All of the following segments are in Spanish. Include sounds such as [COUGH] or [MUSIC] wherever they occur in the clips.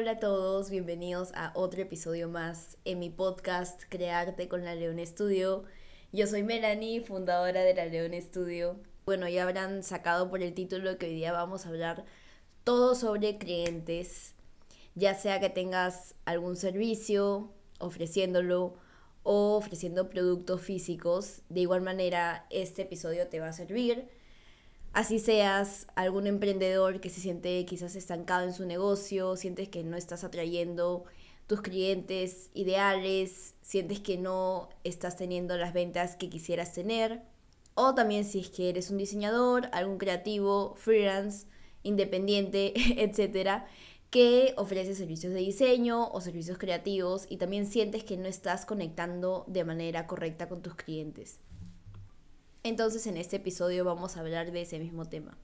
Hola a todos, bienvenidos a otro episodio más en mi podcast Crearte con la León Studio. Yo soy Melanie, fundadora de la León Studio. Bueno, ya habrán sacado por el título que hoy día vamos a hablar todo sobre clientes, ya sea que tengas algún servicio ofreciéndolo o ofreciendo productos físicos. De igual manera, este episodio te va a servir Así seas algún emprendedor que se siente quizás estancado en su negocio, sientes que no estás atrayendo tus clientes ideales, sientes que no estás teniendo las ventas que quisieras tener. O también si es que eres un diseñador, algún creativo, freelance, independiente, [LAUGHS] etcétera, que ofrece servicios de diseño o servicios creativos y también sientes que no estás conectando de manera correcta con tus clientes. Entonces en este episodio vamos a hablar de ese mismo tema.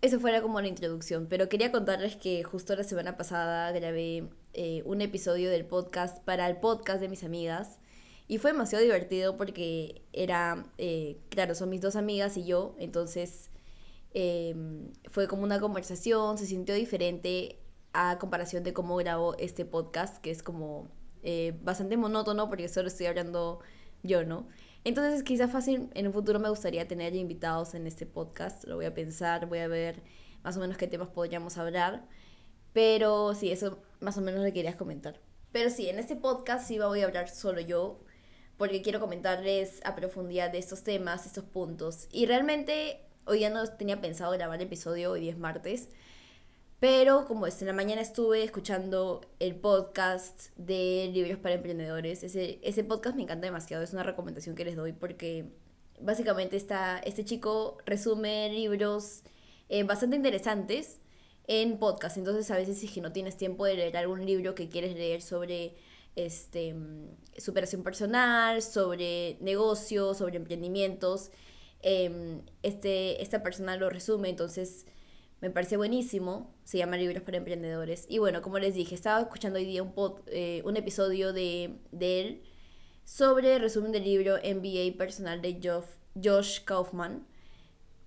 Eso fuera como la introducción, pero quería contarles que justo la semana pasada grabé eh, un episodio del podcast para el podcast de mis amigas y fue demasiado divertido porque era, eh, claro, son mis dos amigas y yo, entonces em, fue como una conversación, se sintió diferente a comparación de cómo grabo este podcast, que es como eh, bastante monótono porque solo estoy hablando yo, ¿no? Entonces quizá fácil en un futuro me gustaría tener invitados en este podcast, lo voy a pensar, voy a ver más o menos qué temas podríamos hablar, pero sí, eso más o menos le querías comentar. Pero sí, en este podcast sí voy a hablar solo yo, porque quiero comentarles a profundidad de estos temas, estos puntos. Y realmente hoy ya no tenía pensado grabar el episodio, hoy es martes, pero como en la mañana estuve escuchando el podcast de Libros para Emprendedores, ese, ese podcast me encanta demasiado, es una recomendación que les doy porque básicamente está, este chico resume libros eh, bastante interesantes en podcast. Entonces a veces si que no tienes tiempo de leer algún libro que quieres leer sobre este, superación personal, sobre negocios, sobre emprendimientos, em, este, esta persona lo resume, entonces me parece buenísimo, se llama Libros para Emprendedores. Y bueno, como les dije, estaba escuchando hoy día un, eh, episodio de, él sobre resumen del libro MBA personal de Josh Kaufman.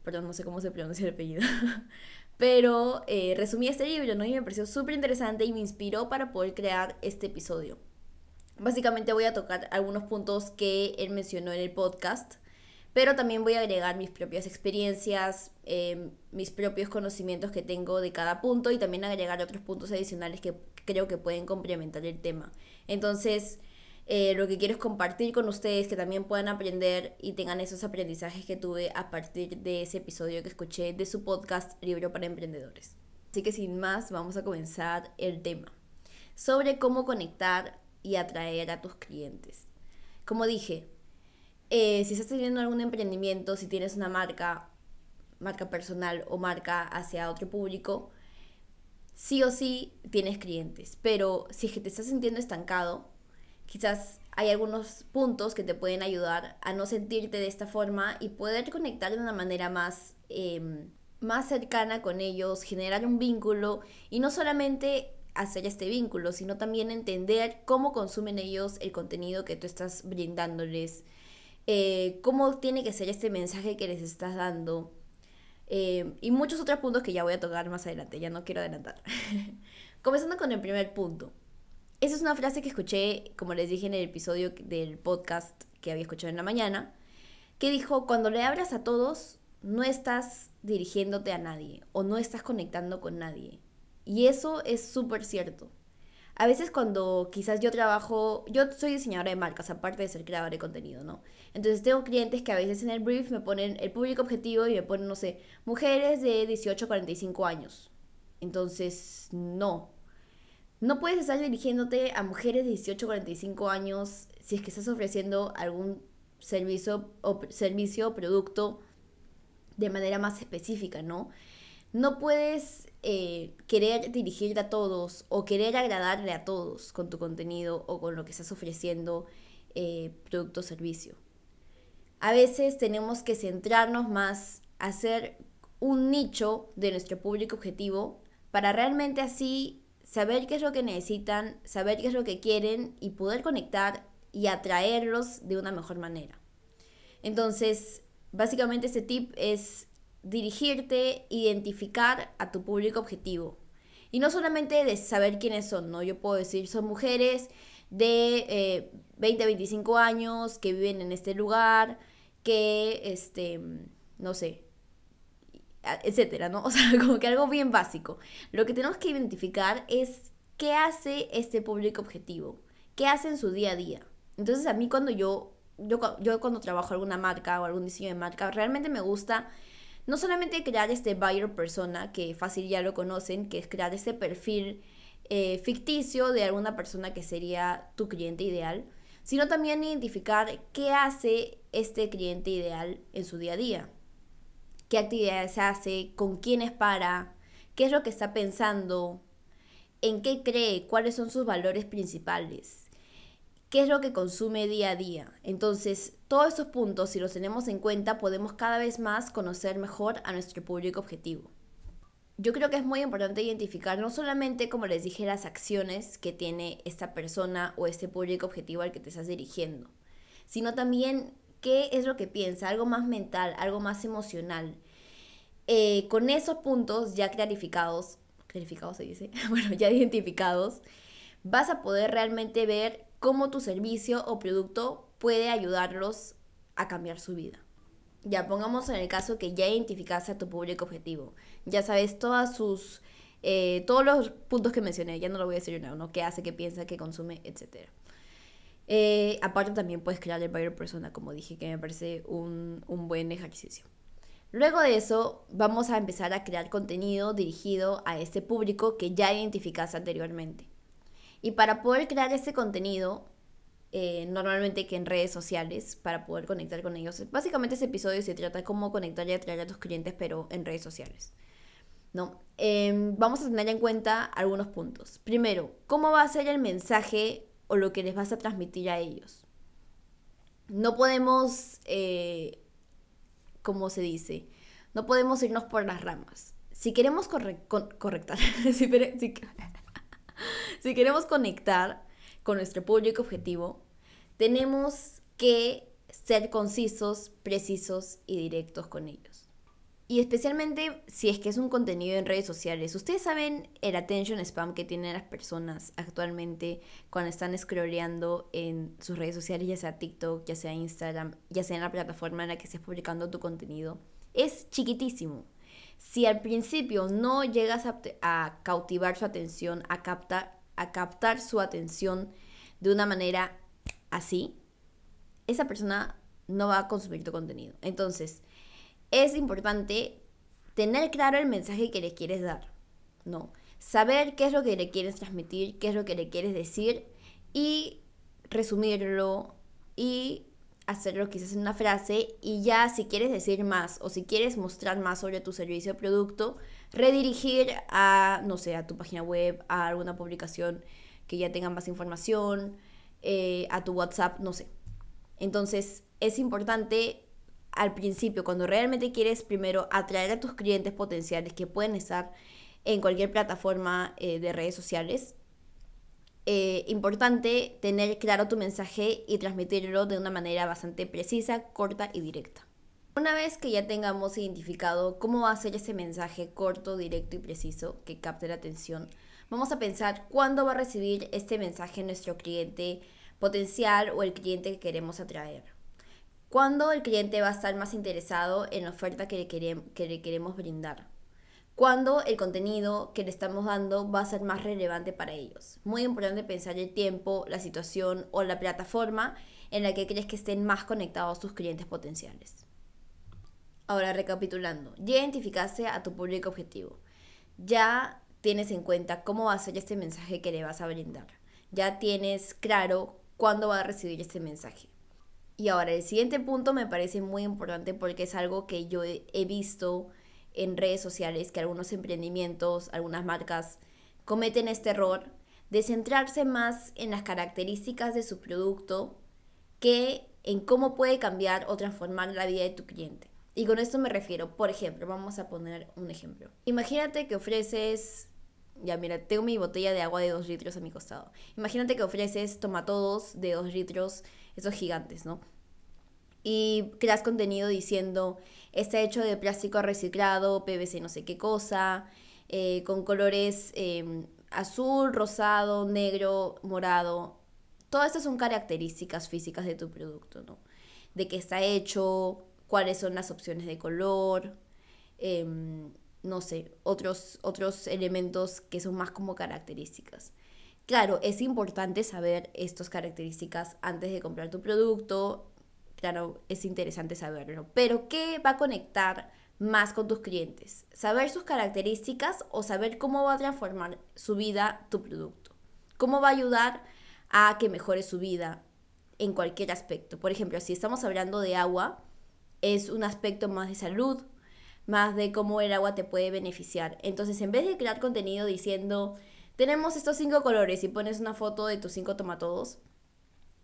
Perdón, no sé cómo se pronuncia el apellido. [LAUGHS] Pero eh, resumí este libro, ¿no? Y me pareció súper interesante y me inspiró para poder crear este episodio. Básicamente voy a tocar algunos puntos que él mencionó en el podcast pero también voy a agregar mis propias experiencias, em, mis propios conocimientos que tengo de cada punto y también agregar otros puntos adicionales que creo que pueden complementar el tema. Entonces, eh, lo que quiero es compartir con ustedes que también puedan aprender y tengan esos aprendizajes que tuve a partir de ese episodio que escuché de su podcast Libro para Emprendedores. Así que sin más, vamos a comenzar el tema sobre cómo conectar y atraer a tus clientes. Como dije, eh, si estás teniendo algún emprendimiento, si tienes una marca, marca personal o marca hacia otro público, sí o sí tienes clientes. Pero si es que te estás sintiendo estancado, quizás hay algunos puntos que te pueden ayudar a no sentirte de esta forma y poder conectar de una manera más, em, más cercana con ellos, generar un vínculo y no solamente hacer este vínculo, sino también entender cómo consumen ellos el contenido que tú estás brindándoles eh, cómo tiene que ser este mensaje que les estás dando. Eh, y muchos otros puntos que ya voy a tocar más adelante, ya no quiero adelantar. [LAUGHS] Comenzando con el primer punto. Esa es una frase que escuché, como les dije en el episodio del podcast que había escuchado en la mañana, que dijo, cuando le hablas a todos, no estás dirigiéndote a nadie o no estás conectando con nadie. Y eso es súper cierto a veces cuando quizás yo trabajo, yo soy diseñadora de marcas, aparte de ser creadora de contenido, ¿no? Entonces tengo clientes que a veces en el brief me ponen el público objetivo y me ponen, no sé, mujeres de 18 a 45 años. Entonces, no. No puedes estar dirigiéndote a mujeres de 18 a 45 años si es que estás ofreciendo algún servicio o servicio o producto de manera más específica, ¿no? No puedes eh, querer dirigirte a todos o querer agradarle a todos con tu contenido o con lo que estás ofreciendo eh, producto o servicio. A veces tenemos que centrarnos más, hacer un nicho de nuestro público objetivo para realmente así saber qué es lo que necesitan, saber qué es lo que quieren y poder conectar y atraerlos de una mejor manera. Entonces, básicamente este tip es dirigirte, identificar a tu público objetivo. Y no solamente de saber quiénes son, ¿no? Yo puedo decir, son mujeres de 20, eh, 25 años que viven en este lugar, que, este, no sé, etcétera, ¿no? [LAUGHS] O sea, como que algo bien básico. Lo que tenemos que identificar es qué hace este público objetivo, qué hace en su día a día. Entonces, a mí cuando yo, yo, yo cuando trabajo alguna marca o algún diseño de marca, realmente me gusta no solamente crear este buyer persona, que fácil ya lo conocen, que es crear este perfil eh, ficticio de alguna persona que sería tu cliente ideal, sino también identificar qué hace este cliente ideal en su día a día, qué actividades hace, con quiénes para, qué es lo que está pensando, en qué cree, cuáles son sus valores principales qué es lo que consume día a día. Entonces, todos estos puntos, si los tenemos en cuenta, podemos cada vez más conocer mejor a nuestro público objetivo. Yo creo que es muy importante identificar no solamente, como les dije, las acciones que tiene esta persona o este público objetivo al que te estás dirigiendo, sino también qué es lo que piensa, algo más mental, algo más emocional. Eh, con esos puntos ya clarificados, clarificados se dice, [LAUGHS] bueno, ya identificados, vas a poder realmente ver cómo tu servicio o producto puede ayudarlos a cambiar su vida. Ya pongamos en el caso que ya identificaste a tu público objetivo, ya sabes sus, eh, todos los puntos que mencioné, ya no lo voy a decir nada, ¿no? ¿Qué hace, qué piensa, qué consume, etcétera? Eh, aparte también puedes crear el buyer persona, como dije, que me parece un, un buen ejercicio. Luego de eso, vamos a empezar a crear contenido dirigido a este público que ya identificaste anteriormente. Y para poder crear ese contenido, eh, normalmente que en redes sociales, para poder conectar con ellos, básicamente ese episodio se trata cómo conectar y atraer a tus clientes, pero en redes sociales. ¿no? Em, vamos a tener en cuenta algunos puntos. Primero, ¿cómo va a ser el mensaje o lo que les vas a transmitir a ellos? No podemos, eh, ¿cómo se dice? No podemos irnos por las ramas. Si queremos correctar, [LAUGHS] si, si [LAUGHS] queremos conectar con nuestro público objetivo, tenemos que ser concisos, precisos y directos con ellos. Y especialmente si es que es un contenido en redes sociales. Ustedes saben el attention spam que tienen las personas actualmente cuando están scrolleando en sus redes sociales, ya sea TikTok, ya sea Instagram, ya sea en la plataforma en la que estés publicando tu contenido. Es chiquitísimo. Si al principio no llegas a, cautivar su atención, a captar, a captar su atención de una manera así, esa persona no va a consumir tu contenido. Entonces, es importante tener claro el mensaje que le quieres dar, ¿no? Saber qué es lo que le quieres transmitir, qué es lo que le quieres decir y resumirlo y hacerlo quizás en una frase y ya si quieres decir más o si quieres mostrar más sobre tu servicio o producto, redirigir a, no sé, a tu página web, a alguna publicación que ya tenga más información, eh, a tu WhatsApp, no sé. Entonces es importante al principio, cuando realmente quieres primero atraer a tus clientes potenciales que pueden estar en cualquier plataforma eh, de redes sociales, eh, importante tener claro tu mensaje y transmitirlo de una manera bastante precisa, corta y directa. Una vez que ya tengamos identificado cómo va a ser ese mensaje corto, directo y preciso que capte la atención, vamos a pensar cuándo va a recibir este mensaje nuestro cliente potencial o el cliente que queremos atraer. ¿Cuándo el cliente va a estar más interesado en la oferta que que le queremos brindar? Cuando el contenido que le estamos dando va a ser más relevante para ellos. Muy importante pensar el tiempo, la situación o la plataforma en la que crees que estén más conectados tus clientes potenciales. Ahora, recapitulando, ya identificaste a tu público objetivo. Ya tienes en cuenta cómo va a ser este mensaje que le vas a brindar. Ya tienes claro cuándo va a recibir este mensaje. Y ahora, el siguiente punto me parece muy importante porque es algo que yo he visto en redes sociales que algunos emprendimientos, algunas marcas cometen este error de centrarse más en las características de su producto que en cómo puede cambiar o transformar la vida de tu cliente. Y con esto me refiero, por ejemplo, vamos a poner un ejemplo. Imagínate que ofreces, ya mira, tengo mi botella de agua de 2 litros a mi costado. Imagínate que ofreces tomatodos de 2 litros, esos gigantes, ¿no? Y creas contenido diciendo, está hecho de plástico reciclado, PVC no sé qué cosa, eh, con colores em, azul, rosado, negro, morado. Todas estas son características físicas de tu producto, ¿no? De qué está hecho, cuáles son las opciones de color, em, no sé, otros, otros elementos que son más como características. Claro, es importante saber estas características antes de comprar tu producto. Claro, es interesante saberlo. Pero, ¿qué va a conectar más con tus clientes? ¿Saber sus características o saber cómo va a transformar su vida tu producto? ¿Cómo va a ayudar a que mejore su vida en cualquier aspecto? Por ejemplo, si estamos hablando de agua, es un aspecto más de salud, más de cómo el agua te puede beneficiar. Entonces, en vez de crear contenido diciendo tenemos estos cinco colores y pones una foto de tus cinco tomatodos,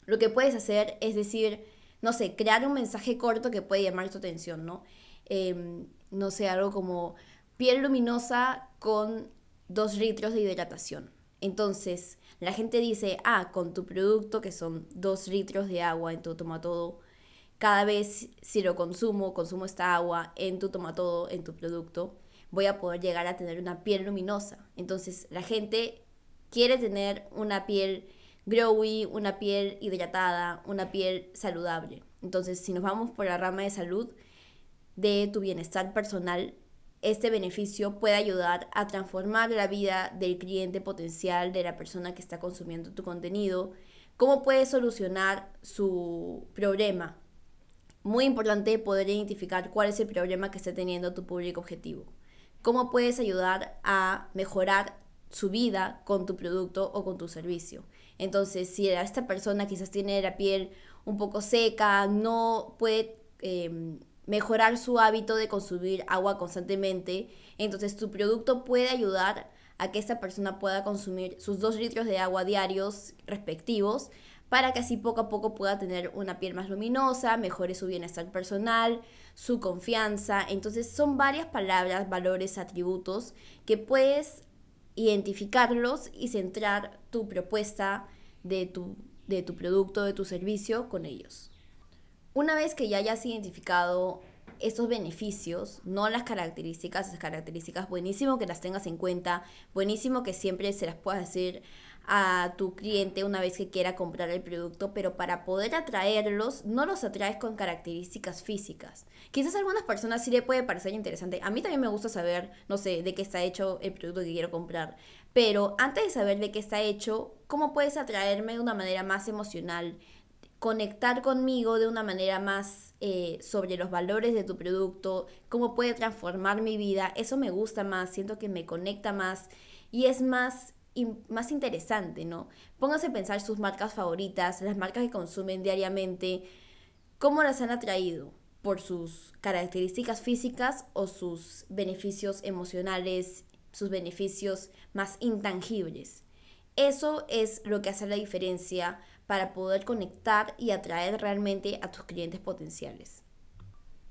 lo que puedes hacer es decir, no sé, crear un mensaje corto que puede llamar tu atención, ¿no? Em, no sé, algo como piel luminosa con dos litros de hidratación. Entonces, la gente dice, ah, con tu producto, que son dos litros de agua en tu tomatodo, cada vez si lo consumo, consumo esta agua en tu tomatodo, en tu producto, voy a poder llegar a tener una piel luminosa. Entonces la gente quiere tener una piel glowy, una piel hidratada, una piel saludable. Entonces si nos vamos por la rama de salud, de tu bienestar personal, este beneficio puede ayudar a transformar la vida del cliente potencial, de la persona que está consumiendo tu contenido, cómo puede solucionar su problema. Muy importante poder identificar cuál es el problema que está teniendo tu público objetivo cómo puedes ayudar a mejorar su vida con tu producto o con tu servicio. Entonces, si esta persona quizás tiene la piel un poco seca, no puede em, mejorar su hábito de consumir agua constantemente, entonces tu producto puede ayudar a que esta persona pueda consumir sus dos litros de agua diarios respectivos para que así poco a poco pueda tener una piel más luminosa, mejore su bienestar personal, su confianza. Entonces son varias palabras, valores, atributos que puedes identificarlos y centrar tu propuesta de tu, de tu producto, de tu servicio con ellos. Una vez que ya hayas identificado estos beneficios, no las características, esas características, buenísimo que las tengas en cuenta, buenísimo que siempre se las puedas decir a tu cliente una vez que quiera comprar el producto, pero para poder atraerlos, no los atraes con características físicas. Quizás a algunas personas sí le puede parecer interesante. A mí también me gusta saber, no sé, de qué está hecho el producto que quiero comprar. Pero antes de saber de qué está hecho, ¿cómo puedes atraerme de una manera más emocional? Conectar conmigo de una manera más eh, sobre los valores de tu producto, cómo puede transformar mi vida. Eso me gusta más, siento que me conecta más y es más más interesante, ¿no? Póngase a pensar sus marcas favoritas, las marcas que consumen diariamente, cómo las han atraído por sus características físicas o sus beneficios emocionales, sus beneficios más intangibles. Eso es lo que hace la diferencia para poder conectar y atraer realmente a tus clientes potenciales.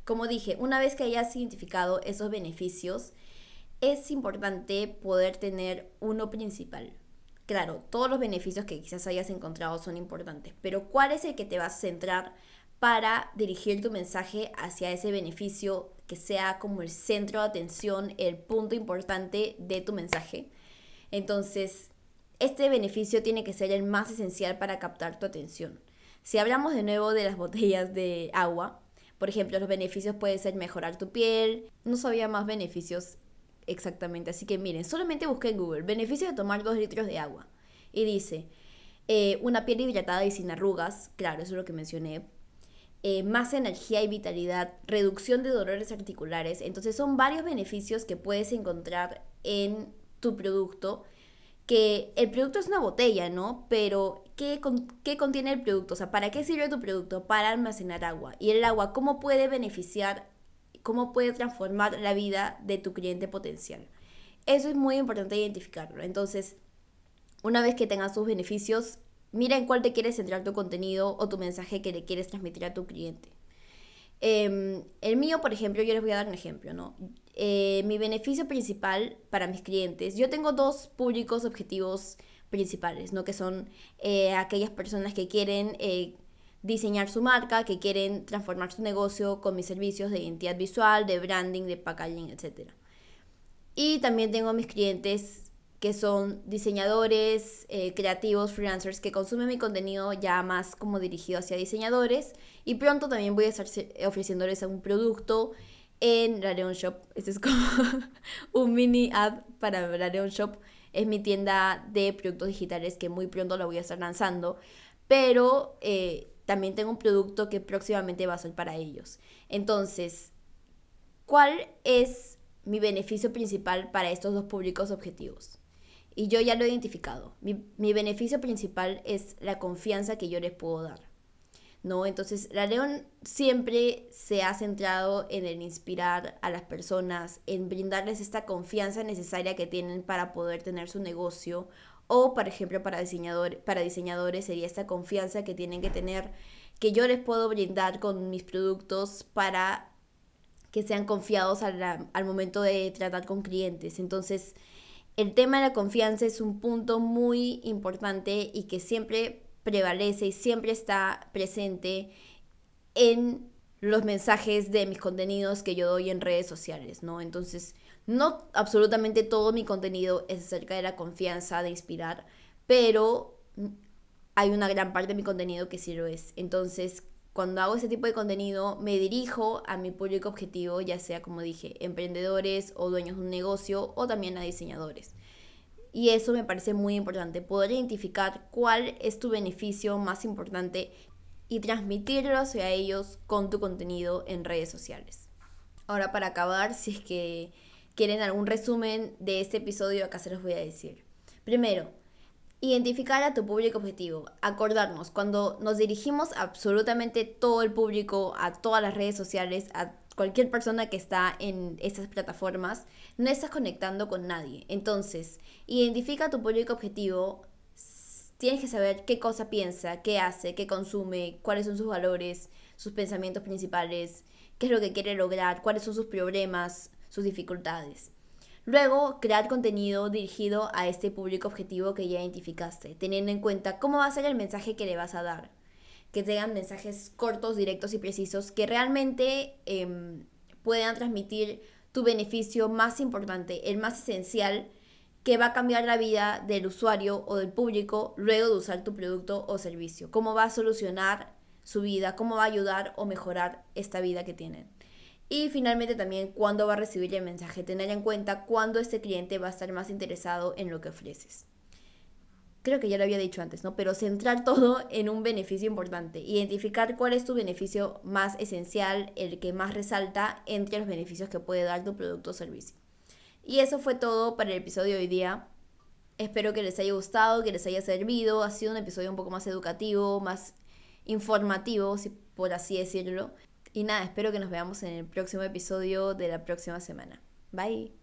Como dije, una vez que hayas identificado esos beneficios, es importante poder tener uno principal. Claro, todos los beneficios que quizás hayas encontrado son importantes, pero ¿cuál es el que te vas a centrar para dirigir tu mensaje hacia ese beneficio que sea como el centro de atención, el punto importante de tu mensaje? Entonces, este beneficio tiene que ser el más esencial para captar tu atención. Si hablamos de nuevo de las [LAUGHS] botellas de agua, por ejemplo, los beneficios pueden ser mejorar tu piel, no sabía más beneficios exactamente. Así que miren, solamente busqué en Google beneficio de tomar 2 litros de agua. Y dice, eh, una piel hidratada y sin arrugas, claro, eso es lo que mencioné. Eh, más energía y vitalidad, reducción de dolores articulares. Entonces son varios beneficios que puedes encontrar en tu producto. Que el producto es una botella, ¿no? Pero ¿qué, ¿qué contiene el producto? O sea, ¿para qué sirve tu producto? Para almacenar agua. Y el agua, ¿cómo puede beneficiar cómo puede transformar la vida de tu cliente potencial. Eso es muy importante identificarlo. Entonces, una vez que tengas sus beneficios, mira en cuál te quieres centrar tu contenido o tu mensaje que le quieres transmitir a tu cliente. Em, el mío, por ejemplo, yo les voy a dar un ejemplo, ¿no? Eh, mi beneficio principal para mis clientes, yo tengo dos públicos objetivos principales, ¿no? Que son eh, aquellas personas que quieren eh, diseñar su marca, que quieren transformar su negocio con mis servicios de identidad visual, de branding, de packaging, etc. Y también tengo mis clientes que son diseñadores, eh, creativos, freelancers que consumen mi contenido ya más como dirigido hacia diseñadores. Y pronto también voy a estar ofreciéndoles un producto en la Leon Shop. Este es como [LAUGHS] un mini ad para la Leon Shop. Es mi tienda de productos digitales que muy pronto la voy a estar lanzando. Pero eh, también tengo un producto que próximamente va a ser para ellos. Entonces, ¿cuál es mi beneficio principal para estos dos públicos objetivos? Y yo ya lo he identificado. Mi, mi beneficio principal es la confianza que yo les puedo dar. ¿no? Entonces, la León siempre se ha centrado en el inspirar a las personas, en brindarles esta confianza necesaria que tienen para poder tener su negocio o, por ejemplo, para, para diseñadores sería esta confianza que tienen que tener, que yo les puedo brindar con mis productos para que sean confiados al, al momento de tratar con clientes. Entonces, el tema de la confianza es un punto muy importante y que siempre prevalece y siempre está presente en los mensajes de mis contenidos que yo doy en redes sociales, ¿no? Entonces, no absolutamente todo mi contenido es acerca de la confianza, de inspirar, pero hay una gran parte de mi contenido que sí lo es. Entonces, cuando hago ese tipo de contenido, me dirijo a mi público objetivo, ya sea, como dije, emprendedores o dueños de un negocio o también a diseñadores. Y eso me parece muy importante, poder identificar cuál es tu beneficio más importante y transmitirlo hacia ellos con tu contenido en redes sociales. Ahora para acabar, si es que quieren algún resumen de este episodio, acá se los voy a decir. Primero, identificar a tu público objetivo. Acordarnos, cuando nos dirigimos a absolutamente todo el público, a todas las redes sociales, a cualquier persona que está en estas plataformas, no estás conectando con nadie. Entonces, identifica tu público objetivo. Tienes que saber qué cosa piensa, qué hace, qué consume, cuáles son sus valores, sus pensamientos principales, qué es lo que quiere lograr, cuáles son sus problemas, sus dificultades. Luego, crear contenido dirigido a este público objetivo que ya identificaste, teniendo en cuenta cómo va a ser el mensaje que le vas a dar que tengan mensajes cortos, directos y precisos que realmente em, puedan transmitir tu beneficio más importante, el más esencial, que va a cambiar la vida del usuario o del público luego de usar tu producto o servicio. Cómo va a solucionar su vida, cómo va a ayudar o mejorar esta vida que tienen. Y finalmente también cuándo va a recibir el mensaje, tener en cuenta cuándo este cliente va a estar más interesado en lo que ofreces creo que ya lo había dicho antes, ¿no? Pero centrar [LAUGHS] todo en un beneficio importante, identificar cuál es tu beneficio más esencial, el que más resalta entre los beneficios que puede dar tu producto o servicio. Y eso fue todo para el episodio de hoy día. Espero que les haya gustado, que les haya servido. Ha sido un episodio un poco más educativo, más informativo, si por así decirlo. Y nada, espero que nos veamos en el próximo episodio de la próxima semana. Bye.